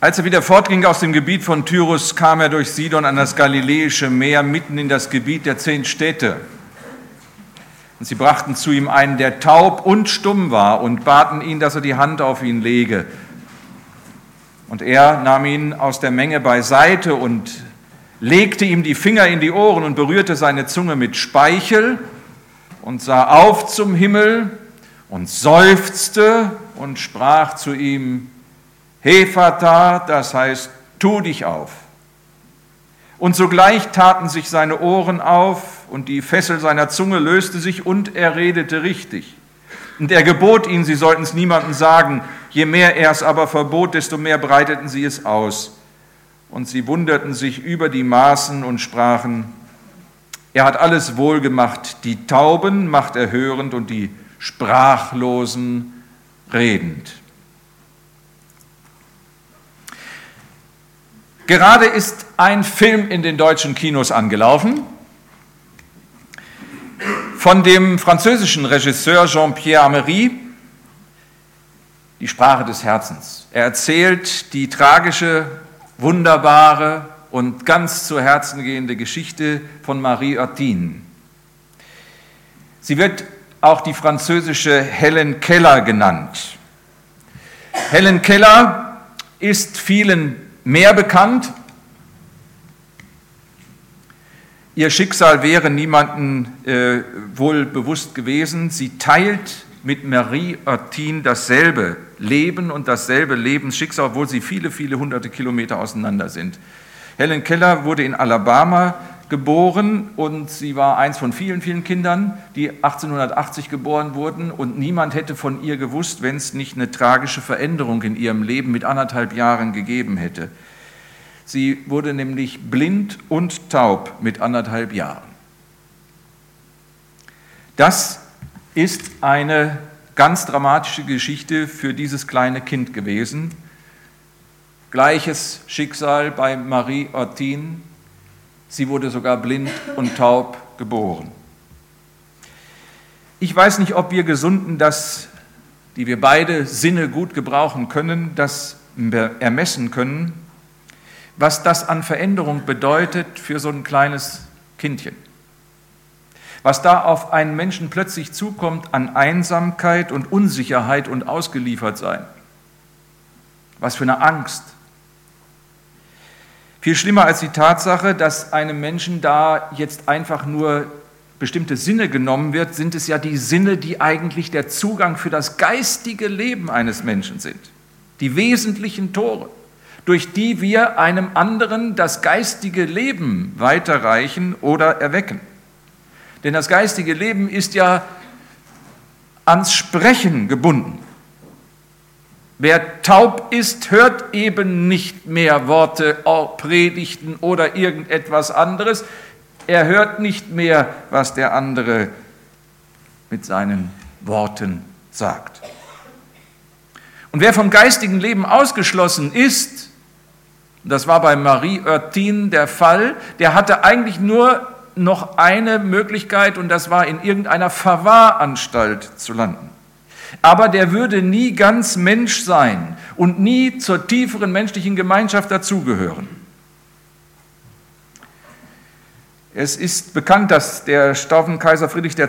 Als er wieder fortging aus dem Gebiet von Tyrus, kam er durch Sidon an das Galiläische Meer, mitten in das Gebiet der zehn Städte. Und sie brachten zu ihm einen, der taub und stumm war, und baten ihn, dass er die Hand auf ihn lege. Und er nahm ihn aus der Menge beiseite und legte ihm die Finger in die Ohren und berührte seine Zunge mit Speichel und sah auf zum Himmel und seufzte und sprach zu ihm, Hefata, das heißt, tu dich auf. Und sogleich taten sich seine Ohren auf und die Fessel seiner Zunge löste sich und er redete richtig. Und er gebot ihnen, sie sollten es niemandem sagen. Je mehr er es aber verbot, desto mehr breiteten sie es aus. Und sie wunderten sich über die Maßen und sprachen, er hat alles wohl gemacht, die Tauben macht er hörend und die Sprachlosen redend. Gerade ist ein Film in den deutschen Kinos angelaufen von dem französischen Regisseur Jean-Pierre Amery, Die Sprache des Herzens. Er erzählt die tragische, wunderbare und ganz zu Herzen gehende Geschichte von Marie Ortin. Sie wird auch die französische Helen Keller genannt. Helen Keller ist vielen mehr bekannt. Ihr Schicksal wäre niemandem äh, wohl bewusst gewesen. Sie teilt mit Marie Ortin dasselbe Leben und dasselbe Lebensschicksal, obwohl sie viele, viele hunderte Kilometer auseinander sind. Helen Keller wurde in Alabama geboren und sie war eins von vielen, vielen Kindern, die 1880 geboren wurden und niemand hätte von ihr gewusst, wenn es nicht eine tragische Veränderung in ihrem Leben mit anderthalb Jahren gegeben hätte. Sie wurde nämlich blind und taub mit anderthalb Jahren. Das ist eine ganz dramatische Geschichte für dieses kleine Kind gewesen. Gleiches Schicksal bei Marie Ortin, Sie wurde sogar blind und taub geboren. Ich weiß nicht, ob wir Gesunden das, die wir beide Sinne gut gebrauchen können, das ermessen können, was das an Veränderung bedeutet für so ein kleines Kindchen. Was da auf einen Menschen plötzlich zukommt an Einsamkeit und Unsicherheit und Ausgeliefertsein. Was für eine Angst, viel schlimmer als die Tatsache, dass einem Menschen da jetzt einfach nur bestimmte Sinne genommen wird, sind es ja die Sinne, die eigentlich der Zugang für das geistige Leben eines Menschen sind. Die wesentlichen Tore, durch die wir einem anderen das geistige Leben weiterreichen oder erwecken. Denn das geistige Leben ist ja ans Sprechen gebunden. Wer taub ist, hört eben nicht mehr Worte, Predigten oder irgendetwas anderes. Er hört nicht mehr, was der andere mit seinen Worten sagt. Und wer vom geistigen Leben ausgeschlossen ist, das war bei Marie Oertin der Fall, der hatte eigentlich nur noch eine Möglichkeit und das war in irgendeiner Verwahranstalt zu landen aber der würde nie ganz Mensch sein und nie zur tieferen menschlichen Gemeinschaft dazugehören. Es ist bekannt, dass der Stauffenkaiser Friedrich II.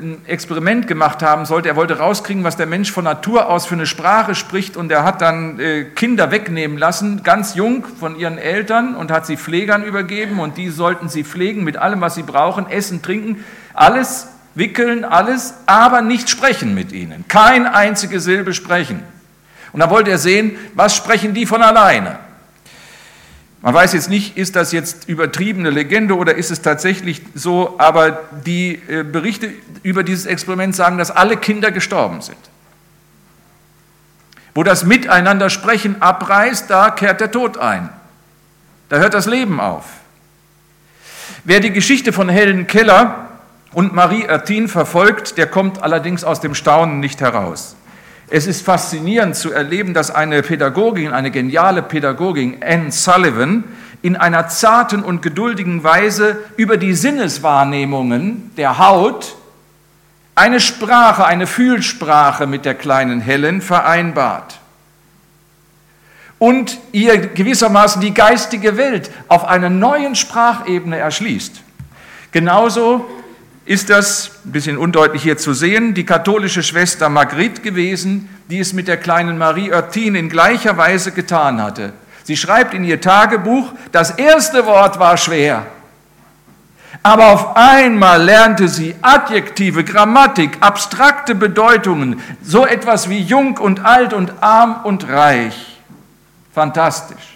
ein Experiment gemacht haben sollte. Er wollte rauskriegen, was der Mensch von Natur aus für eine Sprache spricht und er hat dann äh, Kinder wegnehmen lassen, ganz jung von ihren Eltern und hat sie Pflegern übergeben und die sollten sie pflegen mit allem, was sie brauchen, essen, trinken, alles wickeln alles, aber nicht sprechen mit ihnen. Kein einzige Silbe sprechen. Und da wollte er sehen, was sprechen die von alleine. Man weiß jetzt nicht, ist das jetzt übertriebene Legende oder ist es tatsächlich so, aber die äh, Berichte über dieses Experiment sagen, dass alle Kinder gestorben sind. Wo das Miteinander sprechen abreißt, da kehrt der Tod ein. Da hört das Leben auf. Wer die Geschichte von Helen Keller und Marie Ertin verfolgt, der kommt allerdings aus dem Staunen nicht heraus. Es ist faszinierend zu erleben, dass eine Pädagogin, eine geniale Pädagogin, Anne Sullivan, in einer zarten und geduldigen Weise über die Sinneswahrnehmungen der Haut eine Sprache, eine Fühlsprache mit der kleinen Helen vereinbart. und ihr gewissermaßen die geistige Welt auf einer neuen Sprachebene erschließt. Genauso ist das, ein bisschen undeutlich hier zu sehen, die katholische Schwester Margrit gewesen, die es mit der kleinen Marie Oertin in gleicher Weise getan hatte. Sie schreibt in ihr Tagebuch, das erste Wort war schwer, aber auf einmal lernte sie Adjektive, Grammatik, abstrakte Bedeutungen, so etwas wie jung und alt und arm und reich. Fantastisch.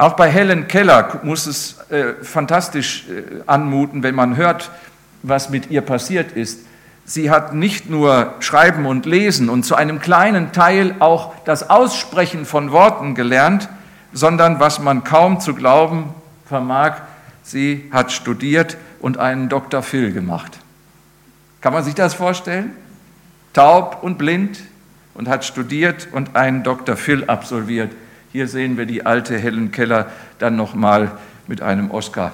Auch bei Helen Keller muss es äh, fantastisch äh, anmuten, wenn man hört, was mit ihr passiert ist. Sie hat nicht nur Schreiben und Lesen und zu einem kleinen Teil auch das Aussprechen von Worten gelernt, sondern was man kaum zu glauben vermag, sie hat studiert und einen Dr. Phil gemacht. Kann man sich das vorstellen? Taub und blind und hat studiert und einen Dr. Phil absolviert. Hier sehen wir die alte Helen Keller dann nochmal mit einem Oscar,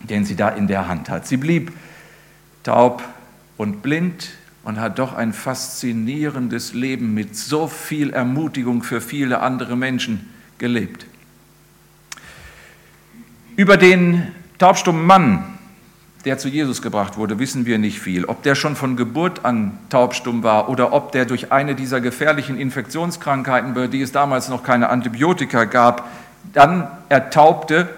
den sie da in der Hand hat. Sie blieb taub und blind und hat doch ein faszinierendes Leben mit so viel Ermutigung für viele andere Menschen gelebt. Über den taubstummen Mann der zu Jesus gebracht wurde, wissen wir nicht viel. Ob der schon von Geburt an taubstumm war oder ob der durch eine dieser gefährlichen Infektionskrankheiten, bei die es damals noch keine Antibiotika gab, dann ertaubte,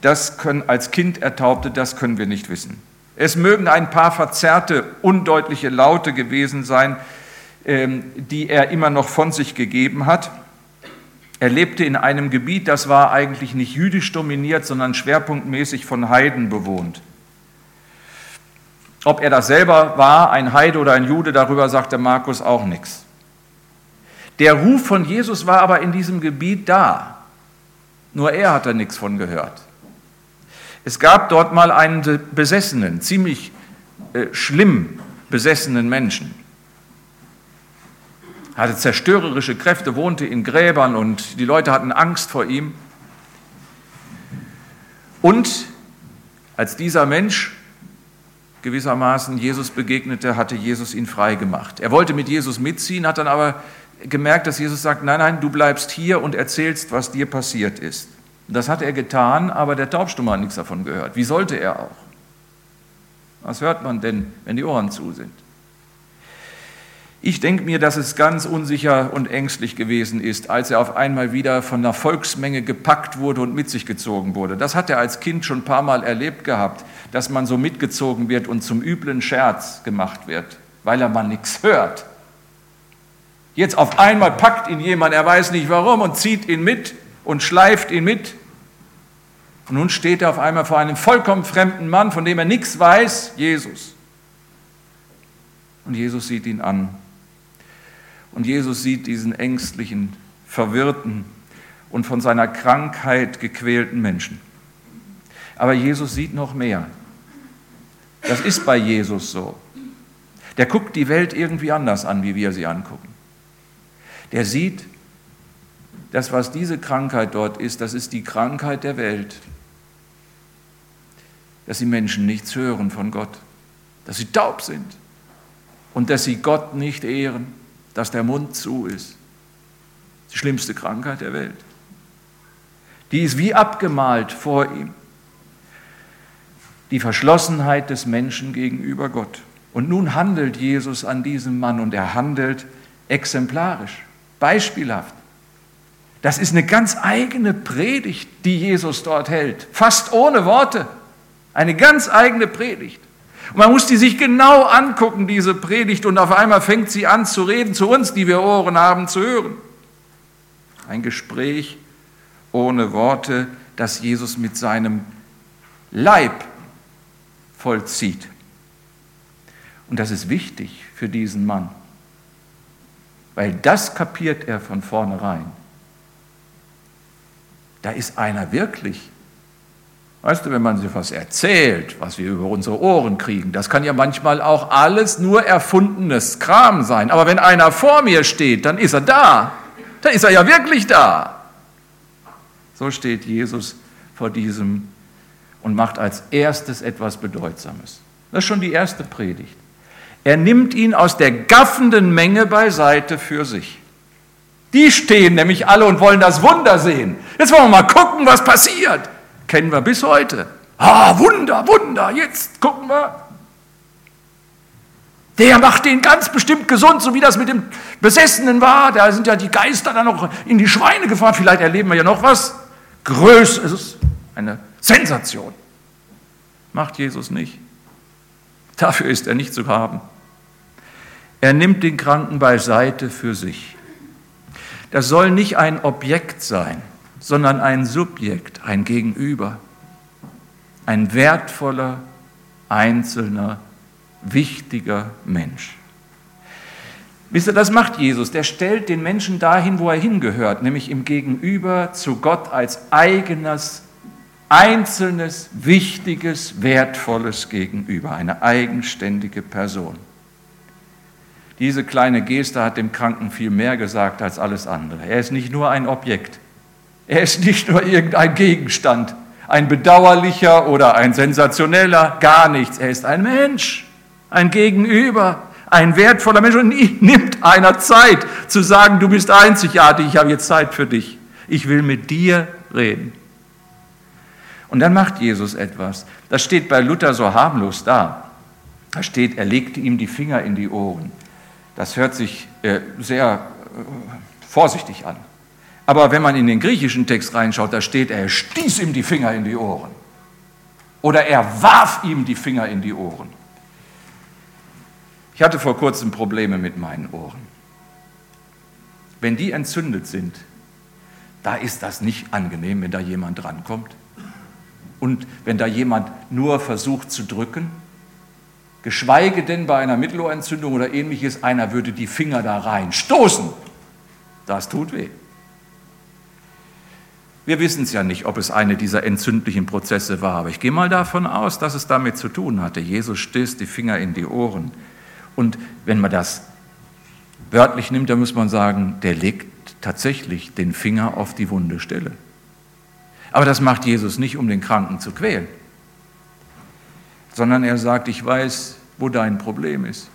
das können als Kind ertaubte, das können wir nicht wissen. Es mögen ein paar verzerrte, undeutliche Laute gewesen sein, ähm, die er immer noch von sich gegeben hat. Er lebte in einem Gebiet, das war eigentlich nicht jüdisch dominiert, sondern schwerpunktmäßig von Heiden bewohnt. Ob er das selber war, ein Heide oder ein Jude, darüber sagte Markus auch nichts. Der Ruf von Jesus war aber in diesem Gebiet da. Nur er hatte nichts von gehört. Es gab dort mal einen besessenen, ziemlich äh, schlimm besessenen Menschen. Er hatte zerstörerische Kräfte, wohnte in Gräbern und die Leute hatten Angst vor ihm. Und als dieser Mensch gewissermaßen Jesus begegnete, hatte Jesus ihn frei gemacht. Er wollte mit Jesus mitziehen, hat dann aber gemerkt, dass Jesus sagt, nein, nein, du bleibst hier und erzählst, was dir passiert ist. Das hat er getan, aber der Taubstumme hat nichts davon gehört. Wie sollte er auch? Was hört man denn, wenn die Ohren zu sind? Ich denke mir, dass es ganz unsicher und ängstlich gewesen ist, als er auf einmal wieder von einer Volksmenge gepackt wurde und mit sich gezogen wurde. Das hat er als Kind schon ein paar Mal erlebt gehabt, dass man so mitgezogen wird und zum üblen Scherz gemacht wird, weil er mal nichts hört. Jetzt auf einmal packt ihn jemand, er weiß nicht warum, und zieht ihn mit und schleift ihn mit. Und nun steht er auf einmal vor einem vollkommen fremden Mann, von dem er nichts weiß, Jesus. Und Jesus sieht ihn an und Jesus sieht diesen ängstlichen, verwirrten und von seiner Krankheit gequälten Menschen. Aber Jesus sieht noch mehr. Das ist bei Jesus so. Der guckt die Welt irgendwie anders an, wie wir sie angucken. Der sieht, das, was diese Krankheit dort ist, das ist die Krankheit der Welt. Dass die Menschen nichts hören von Gott, dass sie taub sind und dass sie Gott nicht ehren dass der Mund zu ist. Die schlimmste Krankheit der Welt. Die ist wie abgemalt vor ihm. Die Verschlossenheit des Menschen gegenüber Gott. Und nun handelt Jesus an diesem Mann und er handelt exemplarisch, beispielhaft. Das ist eine ganz eigene Predigt, die Jesus dort hält, fast ohne Worte. Eine ganz eigene Predigt. Und man muss die sich genau angucken, diese Predigt, und auf einmal fängt sie an zu reden zu uns, die wir Ohren haben, zu hören. Ein Gespräch ohne Worte, das Jesus mit seinem Leib vollzieht. Und das ist wichtig für diesen Mann, weil das kapiert er von vornherein. Da ist einer wirklich Weißt du, wenn man sich was erzählt, was wir über unsere Ohren kriegen, das kann ja manchmal auch alles nur erfundenes Kram sein. Aber wenn einer vor mir steht, dann ist er da. Dann ist er ja wirklich da. So steht Jesus vor diesem und macht als erstes etwas Bedeutsames. Das ist schon die erste Predigt. Er nimmt ihn aus der gaffenden Menge beiseite für sich. Die stehen nämlich alle und wollen das Wunder sehen. Jetzt wollen wir mal gucken, was passiert. Kennen wir bis heute. Ah, Wunder, Wunder, jetzt gucken wir. Der macht den ganz bestimmt gesund, so wie das mit dem Besessenen war. Da sind ja die Geister dann noch in die Schweine gefahren. Vielleicht erleben wir ja noch was. Größer, es ist eine Sensation. Macht Jesus nicht. Dafür ist er nicht zu haben. Er nimmt den Kranken beiseite für sich. Das soll nicht ein Objekt sein, sondern ein Subjekt, ein Gegenüber, ein wertvoller, einzelner wichtiger Mensch. Wisst ihr, das macht Jesus. Der stellt den Menschen dahin, wo er hingehört, nämlich im Gegenüber zu Gott als eigenes, einzelnes, wichtiges, wertvolles Gegenüber, eine eigenständige Person. Diese kleine Geste hat dem Kranken viel mehr gesagt als alles andere. Er ist nicht nur ein Objekt. Er ist nicht nur irgendein Gegenstand, ein bedauerlicher oder ein sensationeller, gar nichts. Er ist ein Mensch ein Gegenüber, ein wertvoller Mensch und nimmt einer Zeit zu sagen, du bist einzigartig, ich habe jetzt Zeit für dich. Ich will mit dir reden. Und dann macht Jesus etwas. Das steht bei Luther so harmlos da. Da steht, er legte ihm die Finger in die Ohren. Das hört sich äh, sehr äh, vorsichtig an. Aber wenn man in den griechischen Text reinschaut, da steht, er stieß ihm die Finger in die Ohren. Oder er warf ihm die Finger in die Ohren. Ich hatte vor kurzem Probleme mit meinen Ohren. Wenn die entzündet sind, da ist das nicht angenehm, wenn da jemand drankommt. Und wenn da jemand nur versucht zu drücken, geschweige denn bei einer Mittelohrentzündung oder ähnliches, einer würde die Finger da rein stoßen. Das tut weh. Wir wissen es ja nicht, ob es eine dieser entzündlichen Prozesse war, aber ich gehe mal davon aus, dass es damit zu tun hatte. Jesus stößt die Finger in die Ohren. Und wenn man das wörtlich nimmt, dann muss man sagen, der legt tatsächlich den Finger auf die wunde Stelle. Aber das macht Jesus nicht, um den Kranken zu quälen, sondern er sagt, ich weiß, wo dein Problem ist.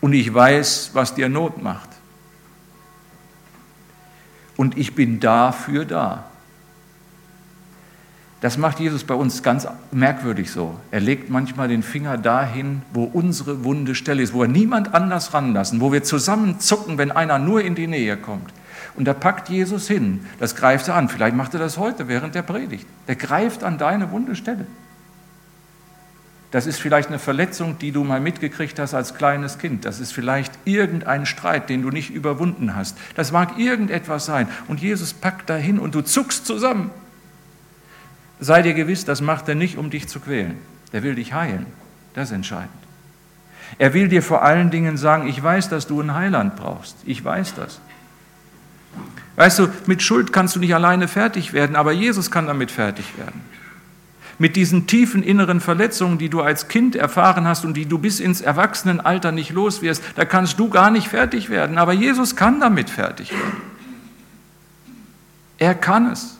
Und ich weiß, was dir Not macht. Und ich bin dafür da. Das macht Jesus bei uns ganz merkwürdig so. Er legt manchmal den Finger dahin, wo unsere wunde Stelle ist, wo wir niemand anders ranlassen, wo wir zusammen zucken, wenn einer nur in die Nähe kommt. Und da packt Jesus hin, das greift er an. Vielleicht macht er das heute während der Predigt. Der greift an deine wunde Stelle. Das ist vielleicht eine Verletzung, die du mal mitgekriegt hast als kleines Kind. Das ist vielleicht irgendein Streit, den du nicht überwunden hast. Das mag irgendetwas sein. Und Jesus packt dahin und du zuckst zusammen. Sei dir gewiss, das macht er nicht, um dich zu quälen. Er will dich heilen. Das ist entscheidend. Er will dir vor allen Dingen sagen, ich weiß, dass du einen Heiland brauchst. Ich weiß das. Weißt du, mit Schuld kannst du nicht alleine fertig werden, aber Jesus kann damit fertig werden. Mit diesen tiefen inneren Verletzungen, die du als Kind erfahren hast und die du bis ins Erwachsenenalter nicht los wirst, da kannst du gar nicht fertig werden, aber Jesus kann damit fertig werden. Er kann es.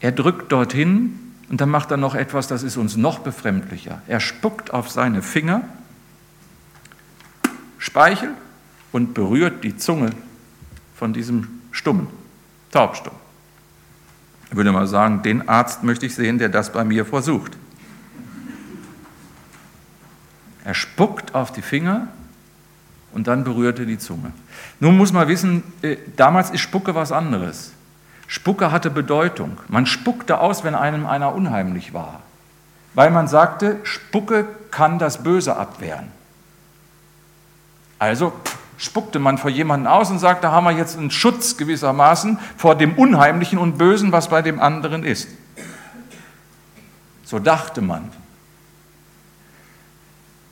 Er drückt dorthin und dann macht er noch etwas, das ist uns noch befremdlicher. Er spuckt auf seine Finger Speichel und berührt die Zunge von diesem Stummen, Taubstumm. Ich würde mal sagen, den Arzt möchte ich sehen, der das bei mir versucht. Er spuckt auf die Finger und dann berührt er die Zunge. Nun muss man wissen, äh, damals ist Spucke was anderes. Spucke hatte Bedeutung. Man spuckte aus, wenn einem einer unheimlich war, weil man sagte, Spucke kann das Böse abwehren. Also spuckte man vor jemanden aus und sagte, da haben wir jetzt einen Schutz gewissermaßen vor dem Unheimlichen und Bösen, was bei dem anderen ist. So dachte man.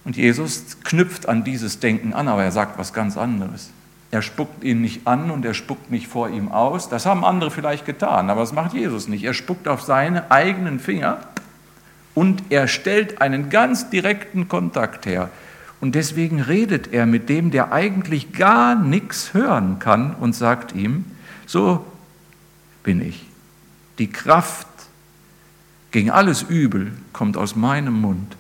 Und Jesus knüpft an dieses Denken an, aber er sagt was ganz anderes. Er spuckt ihn nicht an und er spuckt nicht vor ihm aus. Das haben andere vielleicht getan, aber das macht Jesus nicht. Er spuckt auf seine eigenen Finger und er stellt einen ganz direkten Kontakt her. Und deswegen redet er mit dem, der eigentlich gar nichts hören kann und sagt ihm, so bin ich. Die Kraft gegen alles Übel kommt aus meinem Mund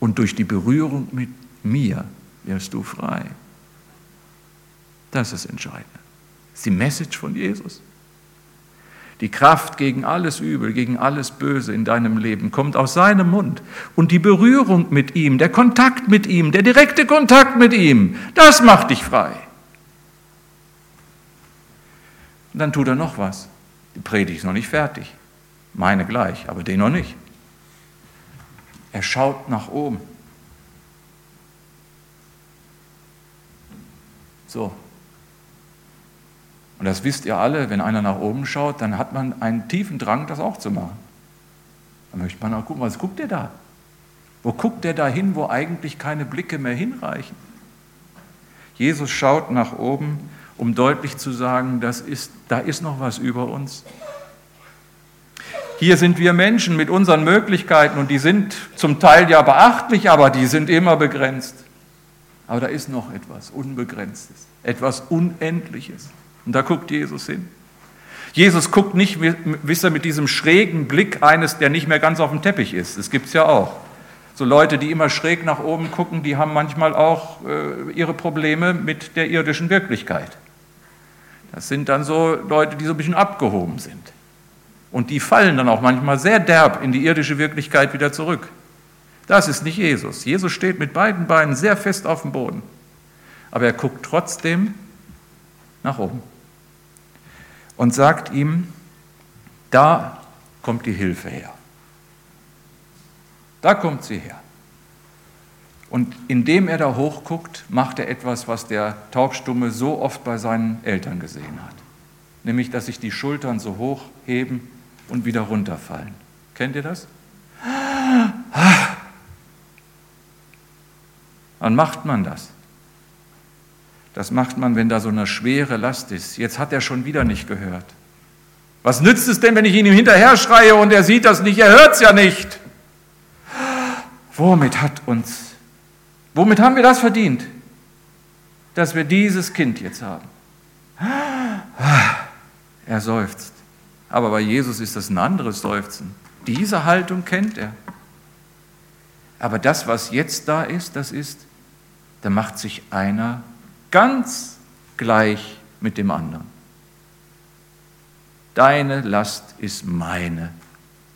und durch die Berührung mit mir wirst du frei. Das ist entscheidend. Das ist die Message von Jesus. Die Kraft gegen alles Übel, gegen alles Böse in deinem Leben kommt aus seinem Mund. Und die Berührung mit ihm, der Kontakt mit ihm, der direkte Kontakt mit ihm, das macht dich frei. Und dann tut er noch was. Die Predigt ist noch nicht fertig. Meine gleich, aber den noch nicht. Er schaut nach oben. So, und das wisst ihr alle, wenn einer nach oben schaut, dann hat man einen tiefen Drang, das auch zu machen. Dann möchte man auch gucken, was guckt der da? Wo guckt der da hin, wo eigentlich keine Blicke mehr hinreichen? Jesus schaut nach oben, um deutlich zu sagen, das ist, da ist noch was über uns. Hier sind wir Menschen mit unseren Möglichkeiten und die sind zum Teil ja beachtlich, aber die sind immer begrenzt. Aber da ist noch etwas Unbegrenztes, etwas Unendliches. Und da guckt Jesus hin. Jesus guckt nicht, wisst ihr, mit diesem schrägen Blick eines, der nicht mehr ganz auf dem Teppich ist. Das gibt es ja auch. So Leute, die immer schräg nach oben gucken, die haben manchmal auch äh, ihre Probleme mit der irdischen Wirklichkeit. Das sind dann so Leute, die so ein bisschen abgehoben sind. Und die fallen dann auch manchmal sehr derb in die irdische Wirklichkeit wieder zurück. Das ist nicht Jesus. Jesus steht mit beiden Beinen sehr fest auf dem Boden. Aber er guckt trotzdem nach oben und sagt ihm, da kommt die Hilfe her. Da kommt sie her. Und indem er da hochguckt, macht er etwas, was der Taubstumme so oft bei seinen Eltern gesehen hat. Nämlich, dass sich die Schultern so hoch heben und wieder runterfallen. Kennt ihr das? Wann macht man das? Das macht man, wenn da so eine schwere Last ist. Jetzt hat er schon wieder nicht gehört. Was nützt es denn, wenn ich ihm hinterher schreie und er sieht das nicht? Er hört es ja nicht. Womit hat uns, womit haben wir das verdient, dass wir dieses Kind jetzt haben? Er seufzt. Aber bei Jesus ist das ein anderes Seufzen. Diese Haltung kennt er. Aber das, was jetzt da ist, das ist, da macht sich einer ganz gleich mit dem anderen. Deine Last ist meine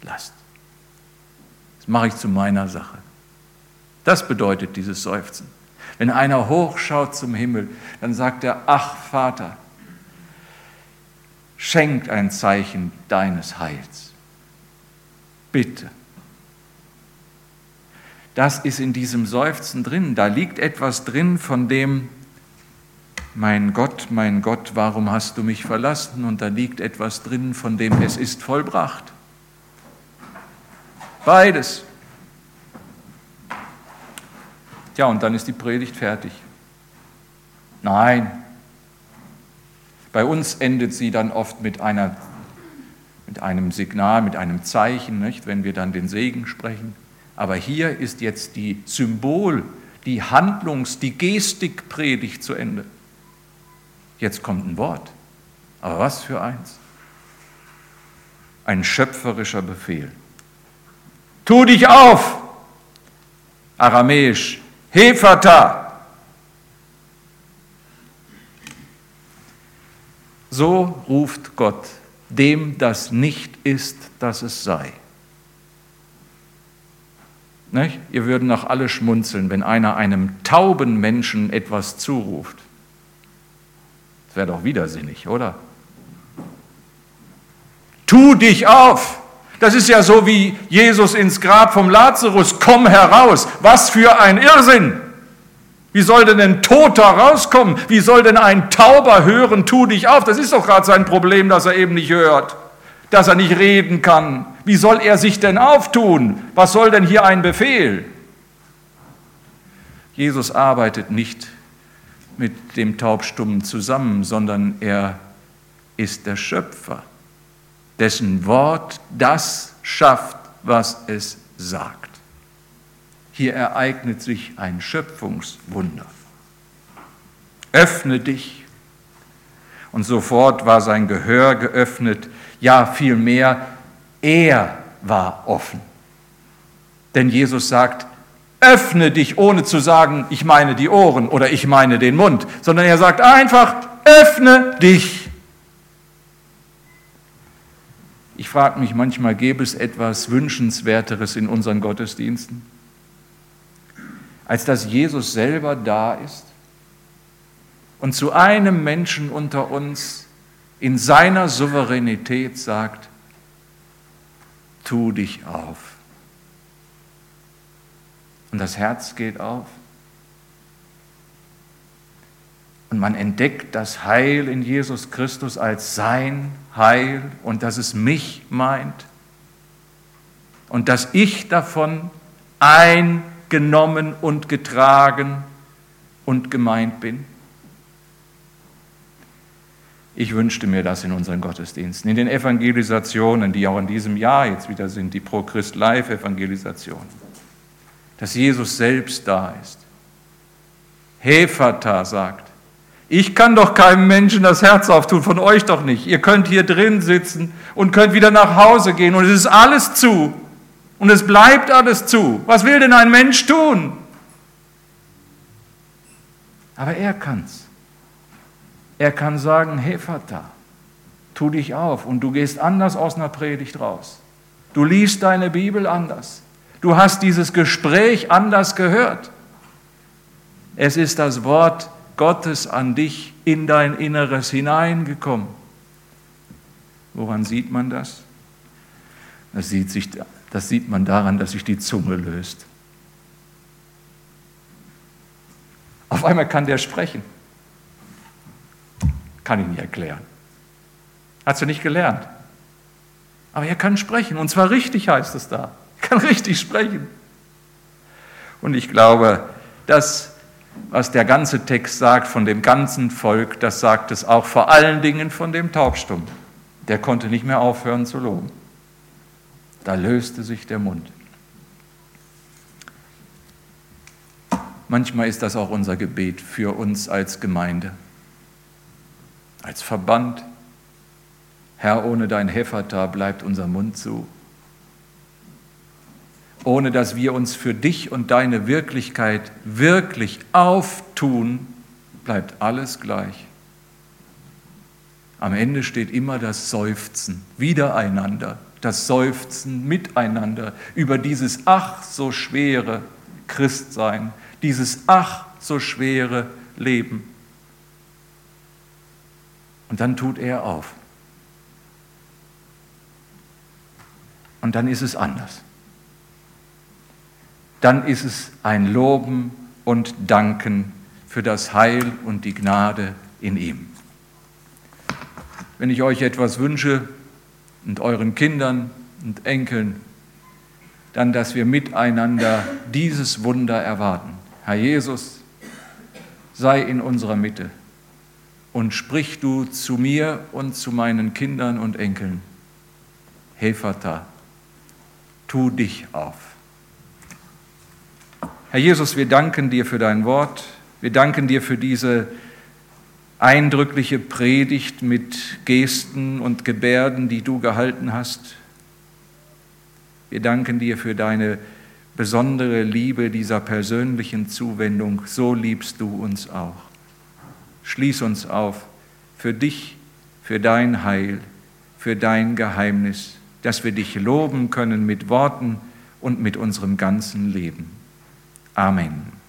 Last. Das mache ich zu meiner Sache. Das bedeutet dieses Seufzen. Wenn einer hochschaut zum Himmel, dann sagt er, ach Vater, schenkt ein Zeichen deines Heils. Bitte. Das ist in diesem Seufzen drin. Da liegt etwas drin, von dem mein Gott, mein Gott, warum hast du mich verlassen? Und da liegt etwas drin, von dem es ist vollbracht. Beides. Tja, und dann ist die Predigt fertig. Nein. Bei uns endet sie dann oft mit, einer, mit einem Signal, mit einem Zeichen, nicht, wenn wir dann den Segen sprechen. Aber hier ist jetzt die Symbol, die Handlungs-, die Gestikpredigt zu Ende. Jetzt kommt ein Wort. Aber was für eins? Ein schöpferischer Befehl. Tu dich auf! Aramäisch, Hefata! So ruft Gott dem das nicht ist, dass es sei. Nicht? Ihr würden noch alle schmunzeln, wenn einer einem tauben Menschen etwas zuruft. Das wäre doch widersinnig, oder? Tu dich auf! Das ist ja so wie Jesus ins Grab vom Lazarus, komm heraus. Was für ein Irrsinn! Wie soll denn ein Toter rauskommen? Wie soll denn ein Tauber hören, tu dich auf? Das ist doch gerade sein Problem, dass er eben nicht hört, dass er nicht reden kann. Wie soll er sich denn auftun? Was soll denn hier ein Befehl? Jesus arbeitet nicht mit dem Taubstummen zusammen, sondern er ist der Schöpfer, dessen Wort das schafft, was es sagt. Hier ereignet sich ein Schöpfungswunder. Öffne dich. Und sofort war sein Gehör geöffnet, ja vielmehr, er war offen. Denn Jesus sagt, öffne dich, ohne zu sagen, ich meine die Ohren oder ich meine den Mund, sondern er sagt einfach, öffne dich. Ich frage mich manchmal, gäbe es etwas Wünschenswerteres in unseren Gottesdiensten, als dass Jesus selber da ist und zu einem Menschen unter uns in seiner Souveränität sagt, tu dich auf. Und das Herz geht auf. Und man entdeckt das Heil in Jesus Christus als sein Heil und dass es mich meint und dass ich davon eingenommen und getragen und gemeint bin. Ich wünschte mir das in unseren Gottesdiensten, in den Evangelisationen, die auch in diesem Jahr jetzt wieder sind, die Pro-Christ Live-Evangelisationen, dass Jesus selbst da ist. Hefata sagt, ich kann doch keinem Menschen das Herz auftun, von euch doch nicht. Ihr könnt hier drin sitzen und könnt wieder nach Hause gehen und es ist alles zu. Und es bleibt alles zu. Was will denn ein Mensch tun? Aber er kann's. Er kann sagen, hey Vater, tu dich auf und du gehst anders aus einer Predigt raus. Du liest deine Bibel anders. Du hast dieses Gespräch anders gehört. Es ist das Wort Gottes an dich in dein Inneres hineingekommen. Woran sieht man das? Das sieht, sich, das sieht man daran, dass sich die Zunge löst. Auf einmal kann der sprechen. Kann ich nicht erklären. Hast du nicht gelernt. Aber er kann sprechen. Und zwar richtig heißt es da. Kann richtig sprechen. Und ich glaube, dass was der ganze Text sagt von dem ganzen Volk, das sagt es auch vor allen Dingen von dem Taubstummen. Der konnte nicht mehr aufhören zu loben. Da löste sich der Mund. Manchmal ist das auch unser Gebet für uns als Gemeinde, als Verband. Herr, ohne dein Heffertar bleibt unser Mund zu ohne dass wir uns für dich und deine Wirklichkeit wirklich auftun, bleibt alles gleich. Am Ende steht immer das Seufzen wiedereinander, das Seufzen miteinander über dieses ach so schwere Christsein, dieses ach so schwere Leben. Und dann tut er auf. Und dann ist es anders dann ist es ein Loben und Danken für das Heil und die Gnade in ihm. Wenn ich euch etwas wünsche und euren Kindern und Enkeln, dann, dass wir miteinander dieses Wunder erwarten. Herr Jesus, sei in unserer Mitte und sprich du zu mir und zu meinen Kindern und Enkeln. Hefata, tu dich auf. Herr Jesus, wir danken dir für dein Wort. Wir danken dir für diese eindrückliche Predigt mit Gesten und Gebärden, die du gehalten hast. Wir danken dir für deine besondere Liebe dieser persönlichen Zuwendung. So liebst du uns auch. Schließ uns auf für dich, für dein Heil, für dein Geheimnis, dass wir dich loben können mit Worten und mit unserem ganzen Leben. Amen.